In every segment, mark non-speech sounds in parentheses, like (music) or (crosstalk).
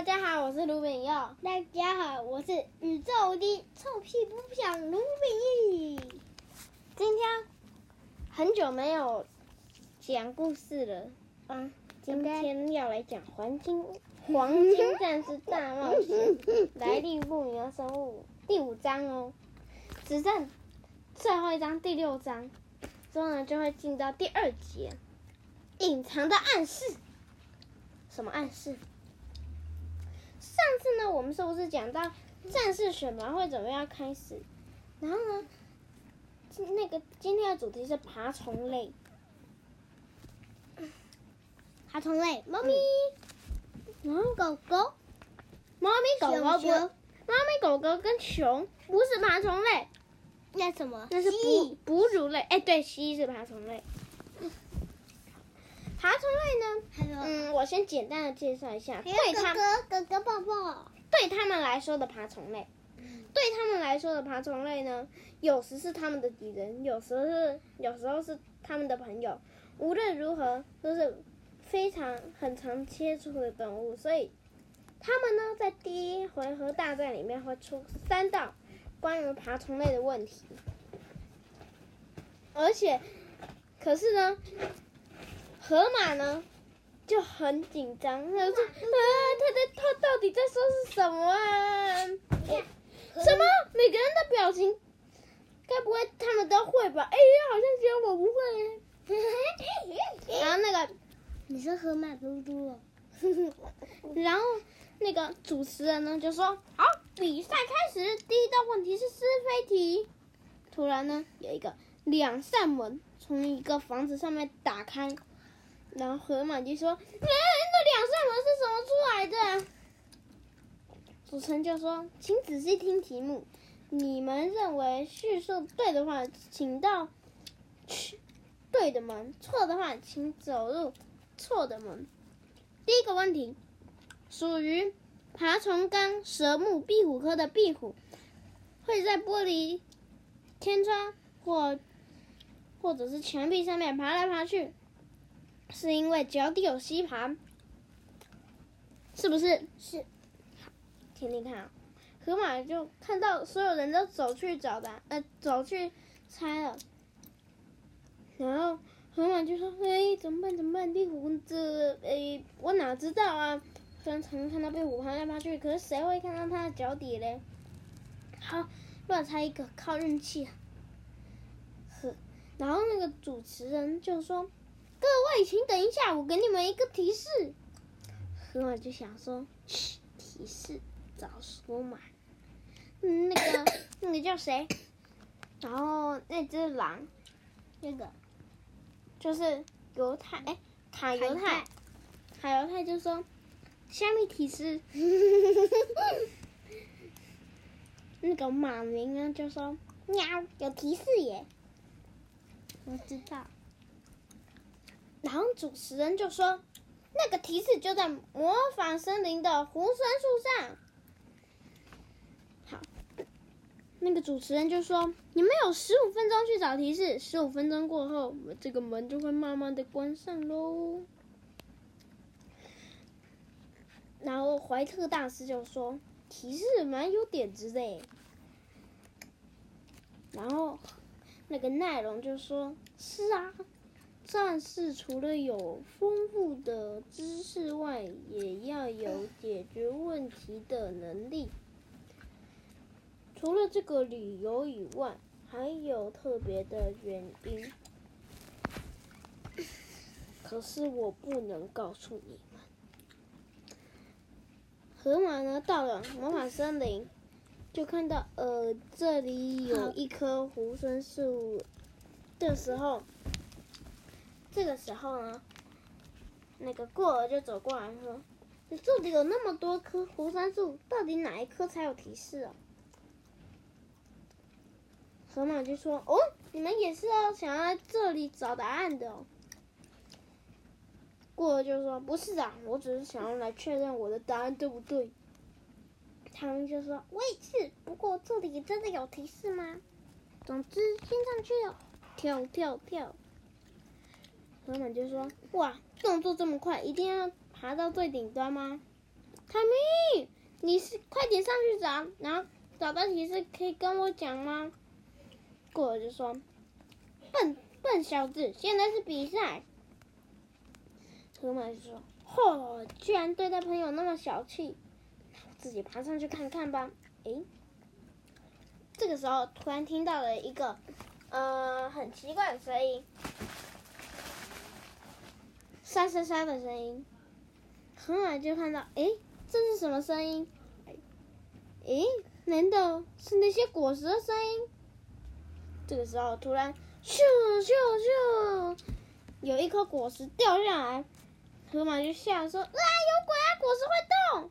大家好，我是卢炳佑。大家好，我是宇宙无敌臭屁不响卢炳义。今天很久没有讲故事了，啊，今天要来讲黄金黄金战士大冒险来历不明的生物第五章哦，只剩最后一章第六章，之后呢就会进到第二节，隐藏的暗示。什么暗示？上次呢，我们是不是讲到战士选拔会怎么样开始？然后呢，那个今天的主题是爬虫类。爬虫类，猫咪，然后狗狗，猫咪狗狗猫咪狗狗跟熊不是爬虫类，那什么？那是哺哺乳类。哎，对，蜥蜴是爬虫类。爬虫类呢？嗯，我先简单的介绍一下，对他哥哥哥哥抱抱。对他们来说的爬虫类，对他们来说的爬虫类呢，有时是他们的敌人，有时是有时候是他们的朋友。无论如何，都是非常很常接触的动物，所以他们呢，在第一回合大战里面会出三道关于爬虫类的问题，而且，可是呢。河马呢就很紧张，他说：“啊，他在他到底在说是什么啊？什么？每个人的表情，该不会他们都会吧？哎呀，好像只有我不会。然后那个，你说河马嘟嘟哦。(laughs) 然后那个主持人呢就说：好，比赛开始，第一道问题是是非题。突然呢，有一个两扇门从一个房子上面打开。”然后河马就说：“哎，那两扇门是怎么出来的？”主持人就说：“请仔细听题目，你们认为叙述对的话，请到去对的门；错的话，请走入错的门。”第一个问题，属于爬虫纲蛇目壁虎科的壁虎，会在玻璃、天窗或或者是墙壁上面爬来爬去。是因为脚底有吸盘，是不是？是。好，听听看啊。河马就看到所有人都走去找他，呃，走去猜了。然后河马就说：“哎，怎么办？怎么办？壁虎这……哎，我哪知道啊？虽然常看到壁虎爬来爬去，可是谁会看到它的脚底嘞？”好，乱猜一个，靠运气啊。呵，然后那个主持人就说。各位，请等一下，我给你们一个提示。河马就想说：“嘘，提示早说嘛。”嗯，那个 (coughs) 那个叫谁？然后那只狼，那个就是犹太，哎，卡犹太，卡犹太就说：“下面提示。(laughs) ”那个马明呢就说：“喵，有提示耶。”我知道。然后主持人就说：“那个提示就在魔法森林的猢猻树上。”好，那个主持人就说：“你们有十五分钟去找提示，十五分钟过后，这个门就会慢慢的关上喽。”然后怀特大师就说：“提示蛮有点子的。”然后那个奈龙就说：“是啊。”战士除了有丰富的知识外，也要有解决问题的能力。除了这个理由以外，还有特别的原因。可是我不能告诉你们。河马呢，到了魔法森林，就看到呃，这里有一棵猢猻树的时候。这个时候呢，那个过儿就走过来说：“你这里有那么多棵猢猻树，到底哪一棵才有提示啊？”河马就说：“哦，你们也是要想要在这里找答案的。”过儿就说：“不是啊，我只是想要来确认我的答案对不对。”他们就说：“我也是，不过这里真的有提示吗？”总之，先上去了，跳跳跳。河马就说：“哇，动作这么快，一定要爬到最顶端吗？”他没你是快点上去找，然后找到提示可以跟我讲吗？过了就说，笨笨小子，现在是比赛。河马就说，嚯，居然对待朋友那么小气，自己爬上去看看吧。诶，这个时候突然听到了一个，呃，很奇怪的声音，沙沙沙的声音。河马就看到，诶，这是什么声音？诶，难道是那些果实的声音？这个时候，突然，咻咻咻，有一颗果实掉下来，河马就吓说：“啊，有鬼啊！果实会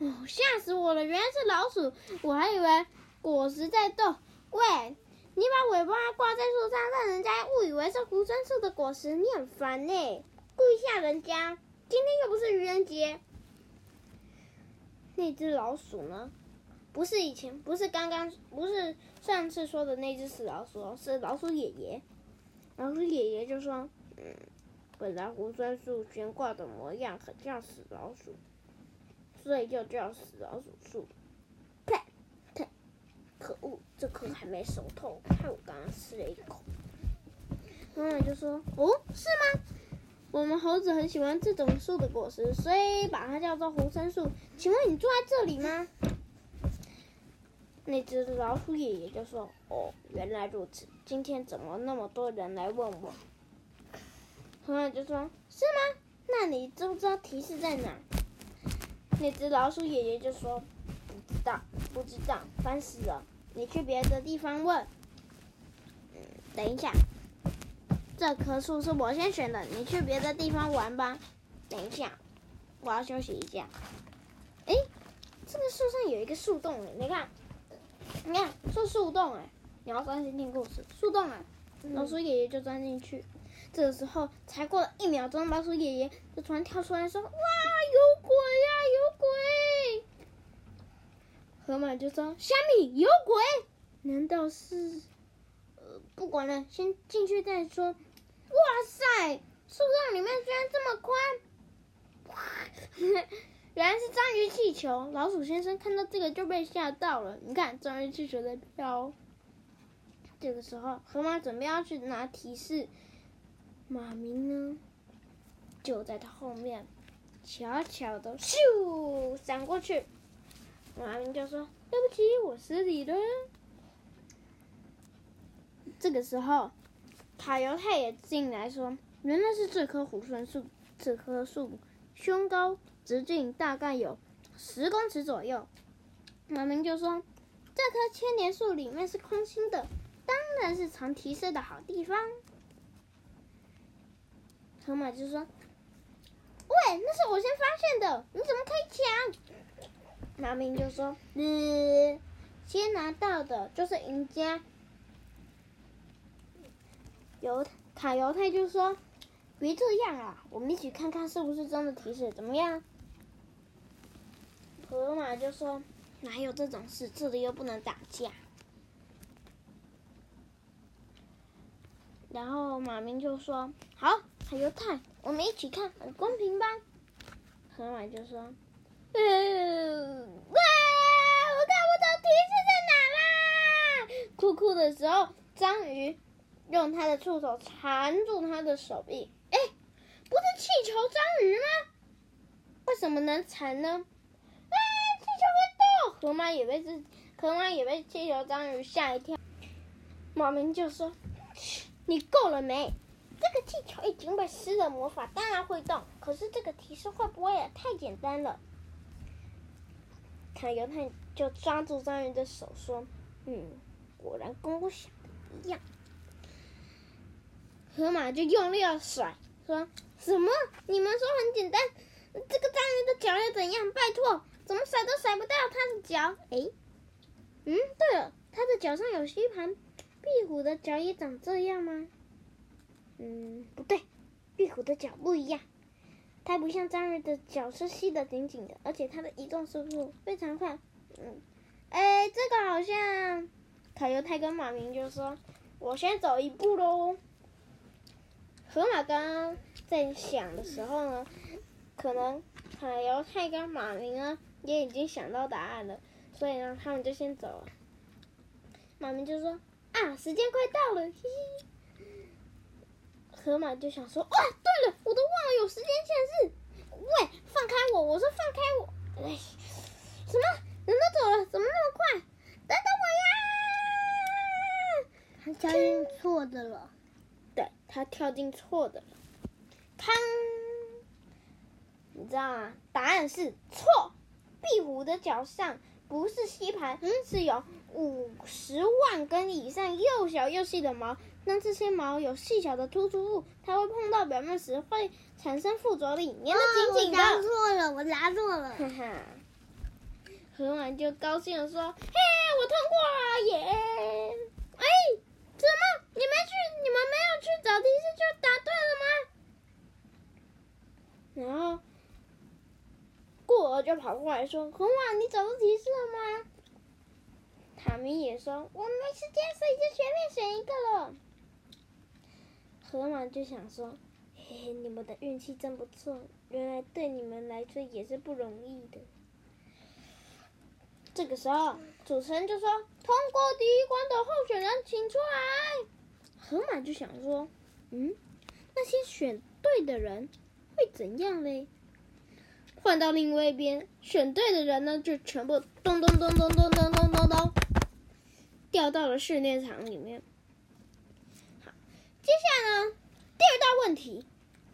动！”哦，吓死我了！原来是老鼠，我还以为果实在动。喂，你把尾巴挂在树上，让人家误以为是猢猻树的果实，你很烦呢，故意吓人家。今天又不是愚人节。那只老鼠呢？不是以前，不是刚刚，不是上次说的那只死老鼠，是老鼠爷爷。老鼠爷爷就说：“嗯，本来猢猻树悬挂的模样很像死老鼠，所以就叫死老鼠树。”呸！呸！可恶，这颗还没熟透，看我刚刚吃了一口。妈妈就说：“哦，是吗？”我们猴子很喜欢这种树的果实，所以把它叫做红参树。请问你住在这里吗？那只老鼠爷爷就说：“哦，原来如此。今天怎么那么多人来问我？”朋友就说：“是吗？那你知不知道提示在哪？”那只老鼠爷爷就说：“不知道，不知道，烦死了！你去别的地方问。”嗯，等一下。这棵树是我先选的，你去别的地方玩吧。等一下，我要休息一下。哎，这个树上有一个树洞哎，你看，你看是树洞哎。你要专心听故事，树洞啊，老鼠爷爷就钻进去。这个时候才过了一秒钟，老鼠爷爷就突然跳出来说：“哇，有鬼呀，有鬼！”河马就说：“虾米有鬼？难道是……呃，不管了，先进去再说。”哇塞！树洞里面居然这么宽！原来是章鱼气球。老鼠先生看到这个就被吓到了。你看，章鱼气球在飘。这个时候，河马准备要去拿提示，马明呢就在他后面，悄悄的咻闪过去。马明就说：“对不起，我失礼了。”这个时候。卡犹太也进来说：“原来是这棵猢猻树，这棵树胸高直径大概有十公尺左右。”马明就说：“这棵千年树里面是空心的，当然是藏提示的好地方。”河马就说：“喂，那是我先发现的，你怎么可以抢？”马明就说：“嗯，先拿到的就是赢家。”犹卡犹太就说：“别这样啊，我们一起看看是不是真的提示，怎么样？”河马就说：“哪有这种事？这里又不能打架。”然后马明就说：“好，卡犹太，我们一起看，很公平吧？”河马就说：“嗯，哇，我看不懂提示在哪啦！”酷酷的时候，章鱼。用他的触手缠住他的手臂，哎，不是气球章鱼吗？为什么能缠呢？啊，气球会动！河马也被这，河马也被气球章鱼吓一跳。马明就说：“你够了没？这个气球已经被施了魔法，当然会动。可是这个提示会不会也太简单了？”卡犹太就抓住章鱼的手说：“嗯，果然跟我想的一样。”河马就用力要甩，说什么？你们说很简单，这个章鱼的脚又怎样？拜托，怎么甩都甩不掉它的脚？哎，嗯，对了，它的脚上有吸盘，壁虎的脚也长这样吗？嗯，不对，壁虎的脚不一样，它不像章鱼的脚是吸得紧紧的，而且它的移动速度非常快。嗯，哎，这个好像，卡尤太跟马明就说：“我先走一步喽。”河马刚刚在想的时候呢，可能海犹太跟马明呢也已经想到答案了，所以呢，他们就先走了。马明就说：“啊，时间快到了，嘿嘿。”河马就想说：“哇，对了，我都忘了有时间限制。喂，放开我！我说放开我！哎，什么？人都走了，怎么那么快？等等我呀！”他跳进错的了。对，他跳进错的了。看，你知道吗？答案是错。壁虎的脚上不是吸盘，嗯，是有五十万根以上又小又细的毛。当这些毛有细小的突出物，它会碰到表面时会产生附着力，粘得紧紧的。哦，我答错了，我答错了。哈哈，(laughs) 河马就高兴地说：“嘿，我通过了耶！哎，怎么你们去？你们没有去找提示就答对了吗？”然后，过儿就跑过来说：“河马，你找到提示了吗？”塔米也说：“我没时间，所以就随便选一个了。”河马就想说：“嘿嘿，你们的运气真不错，原来对你们来说也是不容易的。”这个时候，主持人就说：“通过第一关的候选人请出来。”河马就想说：“嗯，那些选对的人。”会怎样嘞？换到另外一边，选对的人呢，就全部咚咚咚咚咚咚咚咚咚，掉到了训练场里面。好，接下来呢，第二大问题，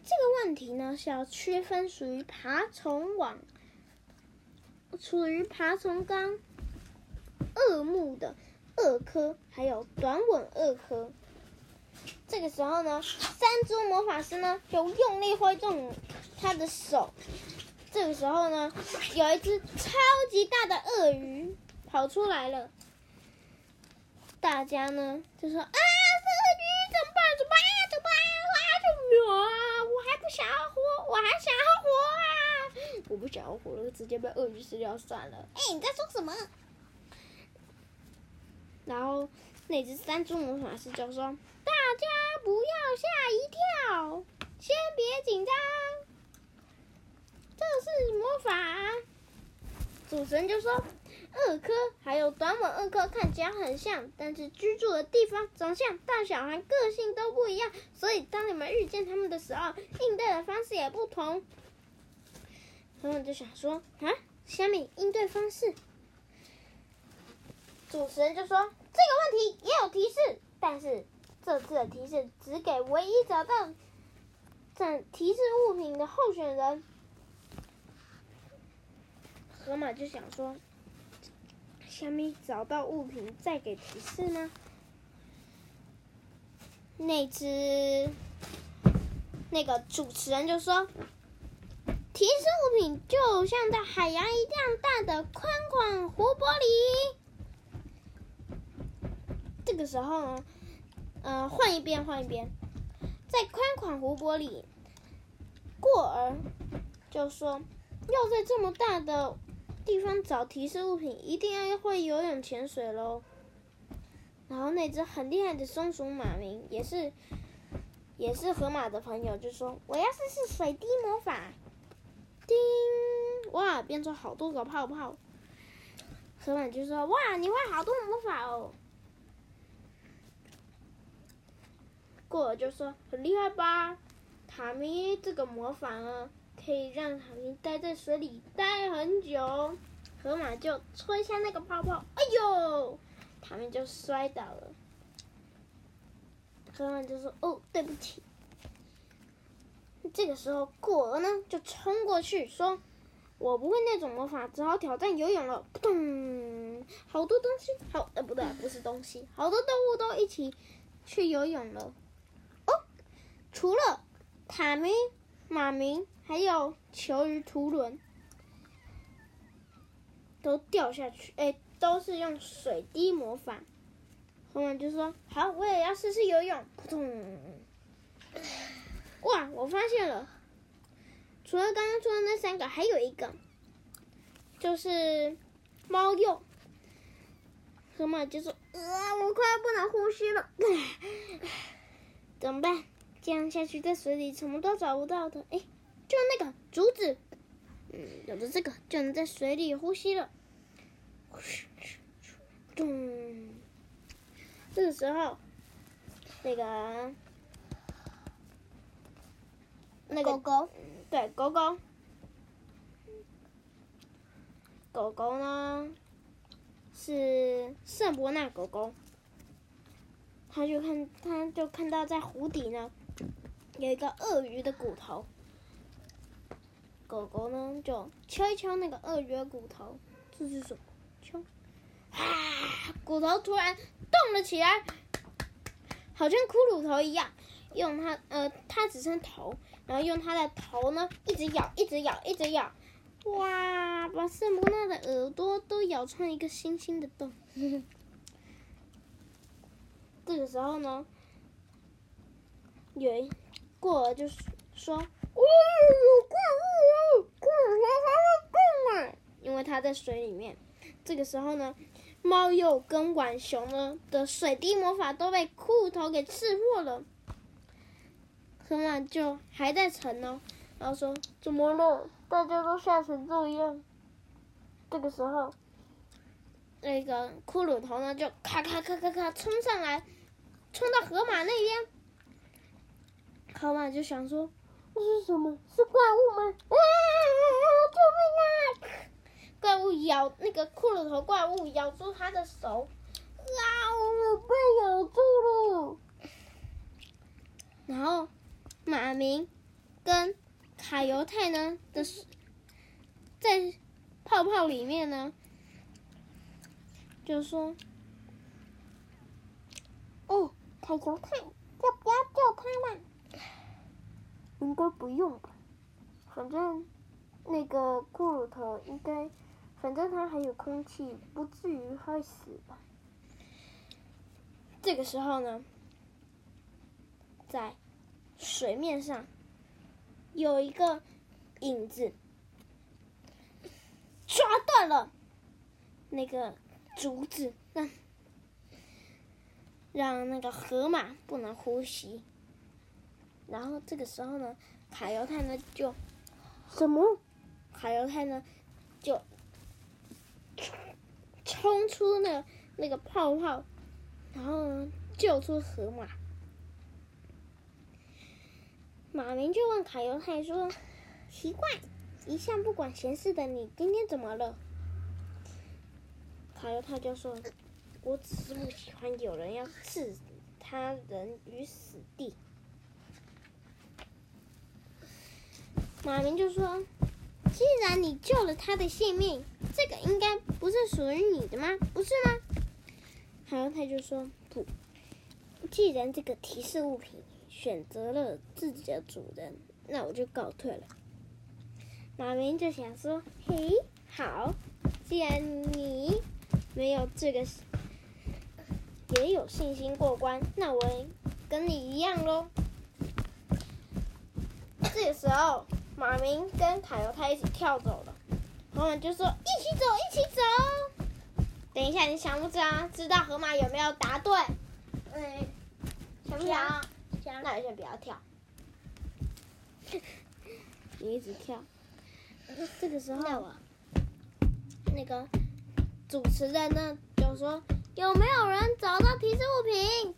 这个问题呢是要区分属于爬虫网、属于爬虫纲鳄目的鳄科，还有短吻鳄科。这个时候呢，山猪魔法师呢就用力挥动他的手。这个时候呢，有一只超级大的鳄鱼跑出来了。大家呢就说：“啊，这鳄鱼怎么办？怎么办？怎么办？我还不想要活，我还想要活啊！我不想要活了，直接被鳄鱼吃掉算了。”哎，你在说什么？然后那只山猪魔法师就说。大大家不要吓一跳，先别紧张，这是魔法。主持人就说，二科还有短吻二科看起来很像，但是居住的地方、长相、大小和个性都不一样，所以当你们遇见他们的时候，应对的方式也不同。他们就想说啊，虾米应对方式？主持人就说，这个问题也有提示，但是。这次的提示只给唯一找到这提示物品的候选人。河马就想说：“虾米找到物品再给提示呢？”那只那个主持人就说：“提示物品就像在海洋一样大的宽广湖泊里。”这个时候？呃，换一边，换一边，在宽广湖泊里，过儿就说：“要在这么大的地方找提示物品，一定要会游泳潜水喽。”然后那只很厉害的松鼠马明也是，也是河马的朋友，就说：“我要试试水滴魔法。”叮，哇，变出好多个泡泡。河马就说：“哇，你会好多魔法哦。”过儿就说：“很厉害吧？塔米这个魔法啊，可以让塔米待在水里待很久。”河马就吹下那个泡泡，哎呦，塔米就摔倒了。河马就说：“哦，对不起。”这个时候，过儿呢就冲过去说：“我不会那种魔法，只好挑战游泳了。”扑通，好多东西，好，呃，不对，不是东西，好多动物都一起去游泳了。除了塔米、马明，还有球鱼图伦，都掉下去。哎，都是用水滴魔法。后面就说：“好，我也要试试游泳。”扑通！哇，我发现了，除了刚刚说的那三个，还有一个，就是猫鼬。河马就说：“啊，我快不能呼吸了，(laughs) 怎么办？”这样下去，在水里什么都找不到的。哎，就那个竹子，嗯，有了这个就能在水里呼吸了。咚！这个时候，那个那个狗狗，对，狗狗，狗狗呢是圣伯纳狗狗，他就看，他就看到在湖底呢有一个鳄鱼的骨头。狗狗呢，就敲一敲那个鳄鱼的骨头，这是什么？敲！啊！骨头突然动了起来，好像骷髅头一样。用它，呃，它只剩头，然后用它的头呢，一直咬，一直咬，一直咬。哇！把圣伯纳的耳朵都咬穿一个星星的洞。(laughs) 这个时候呢，有一过儿就是说：“哇，有怪物！”因为它在水里面。这个时候呢，猫鼬跟浣熊呢的水滴魔法都被骷髅头给刺破了。河马就还在沉呢，然后说：“怎么了？大家都吓成这样。”这个时候，那个骷髅头呢就咔咔咔咔咔冲上来，冲到河马那边。卡马就想说。这是什么？是怪物吗？啊！救命啊！怪物咬那个骷髅头，怪物咬住他的手，啊！我被咬住了。然后马明跟卡犹太呢的在泡泡里面呢，就说：“哦，卡犹太，要不要救他们？”应该不用吧，反正那个骷髅头应该，反正它还有空气，不至于会死吧。这个时候呢，在水面上有一个影子抓断了那个竹子，让让那个河马不能呼吸。然后这个时候呢，卡犹太呢就什么？卡犹太呢就冲出那那个泡泡，然后呢救出河马。马明就问卡犹太说：“奇怪，一向不管闲事的你，今天怎么了？”卡犹太就说：“我只是不喜欢有人要置他人于死地。”马明就说：“既然你救了他的性命，这个应该不是属于你的吗？不是吗？”然后他就说：“不，既然这个提示物品选择了自己的主人，那我就告退了。”马明就想说：“嘿，好，既然你没有这个也有信心过关，那我跟你一样喽。”这个时候。马明跟卡犹太一起跳走了，河马就说：“一起走，一起走。”等一下，你想不想知道河马有没有答对？嗯，想不想？想。那你先不要跳，你一直跳。这个时候，那个主持人呢就说：“有没有人找到提示物品？”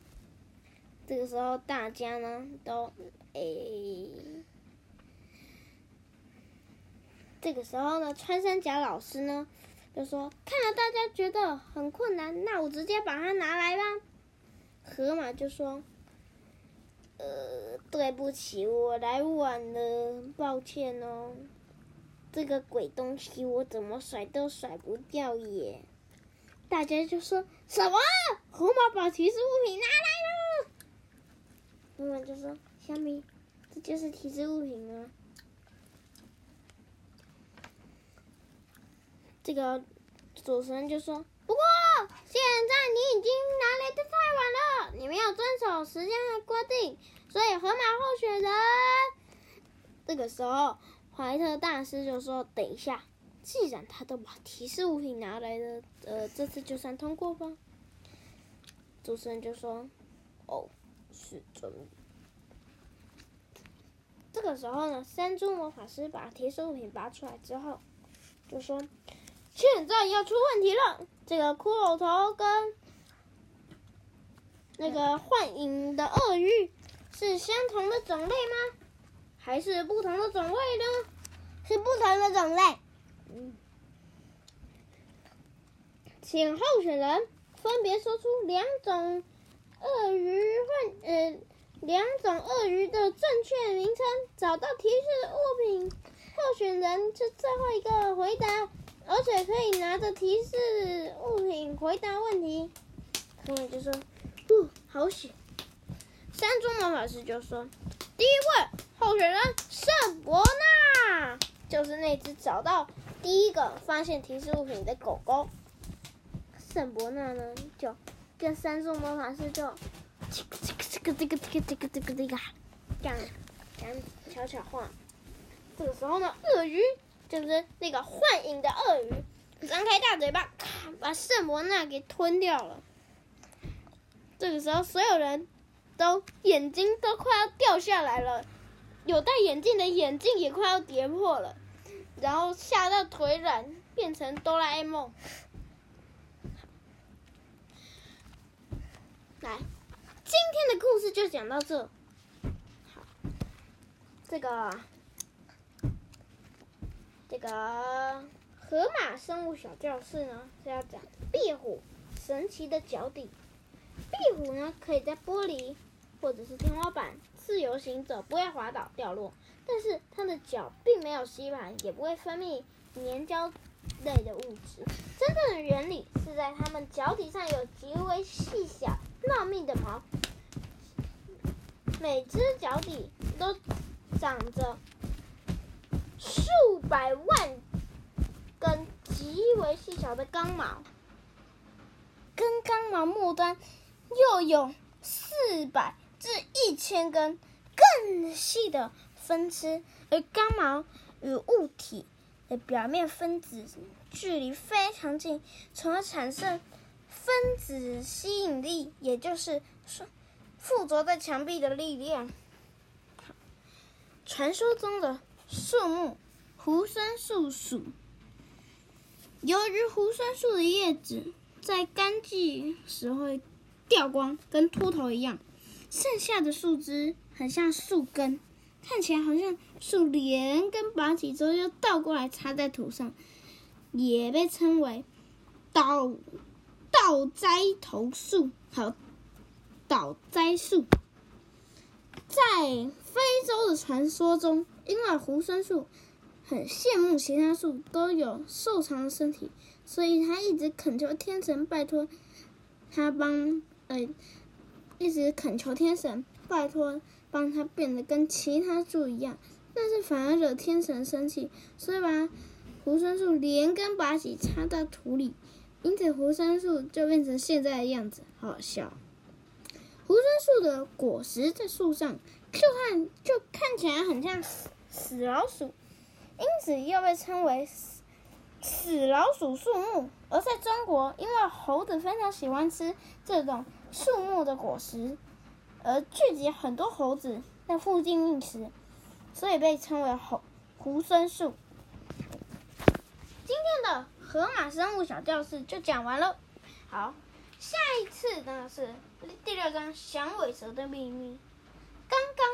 这个时候，大家呢都诶。这个时候呢，穿山甲老师呢就说：“看了大家觉得很困难，那我直接把它拿来吧。”河马就说：“呃，对不起，我来晚了，抱歉哦。这个鬼东西我怎么甩都甩不掉耶。”大家就说什么？河马把提示物品拿来了。河马就说：“小米，这就是提示物品啊。”这个主持人就说：“不过现在你已经拿来的太晚了，你没有遵守时间的规定，所以河马候选人。”这个时候，怀特大师就说：“等一下，既然他都把提示物品拿来了，呃，这次就算通过吧。”主持人就说：“哦，是真的。”这个时候呢，山猪魔法师把提示物品拔出来之后，就说：“现在要出问题了，这个骷髅头跟那个幻影的鳄鱼是相同的种类吗？还是不同的种类呢？是不同的种类。”，请候选人分别说出两种鳄鱼幻呃。两种鳄鱼的正确名称，找到提示物品，候选人是最后一个回答，而且可以拿着提示物品回答问题。他们就说：“不，好险！”山中魔法师就说：“第一位候选人圣伯纳，就是那只找到第一个发现提示物品的狗狗。”圣伯纳呢，就跟山中魔法师就。这个这个这个这个这个这个这个这个，讲讲悄悄话。这个时候呢，鳄鱼就是那个幻影的鳄鱼，张开大嘴巴，把圣伯纳给吞掉了。这个时候，所有人都眼睛都快要掉下来了，有戴眼镜的眼镜也快要跌破了，然后吓到腿软，变成哆啦 A 梦。来。今天的故事就讲到这。好，这个这个河马生物小教室呢是要讲壁虎神奇的脚底。壁虎呢可以在玻璃或者是天花板自由行走，不会滑倒掉落。但是它的脚并没有吸盘，也不会分泌粘胶类的物质。真正的原理是在它们脚底上有极为细小、茂密的毛。每只脚底都长着数百万根极为细小的钢毛，跟刚毛末端又有四百至一千根更细的分支，而刚毛与物体的表面分子距离非常近，从而产生分子吸引力，也就是说。附着在墙壁的力量。传说中的树木猢猻树属，由于猢猻树的叶子在干季时会掉光，跟秃头一样，剩下的树枝很像树根，看起来好像树连根拔起之后又倒过来插在土上，也被称为倒倒栽头树。好。倒栽树，在非洲的传说中，因为猢猻树很羡慕其他树都有瘦长的身体，所以他一直恳求天神拜托他帮，呃，一直恳求天神拜托帮他变得跟其他树一样，但是反而惹天神生气，所以把猢猻树连根拔起插到土里，因此猢猻树就变成现在的样子，好笑。猢猻树的果实在树上，就看就看起来很像死老鼠，因此又被称为死死老鼠树木。而在中国，因为猴子非常喜欢吃这种树木的果实，而聚集很多猴子在附近觅食，所以被称为猴猢猻树。今天的河马生物小教室就讲完了，好。下一次呢是第六章响尾蛇的秘密。刚刚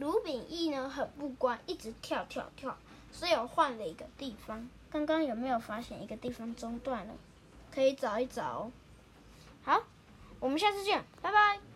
卢炳义呢很不乖，一直跳跳跳，所以我换了一个地方。刚刚有没有发现一个地方中断了？可以找一找。好，我们下次见，拜拜。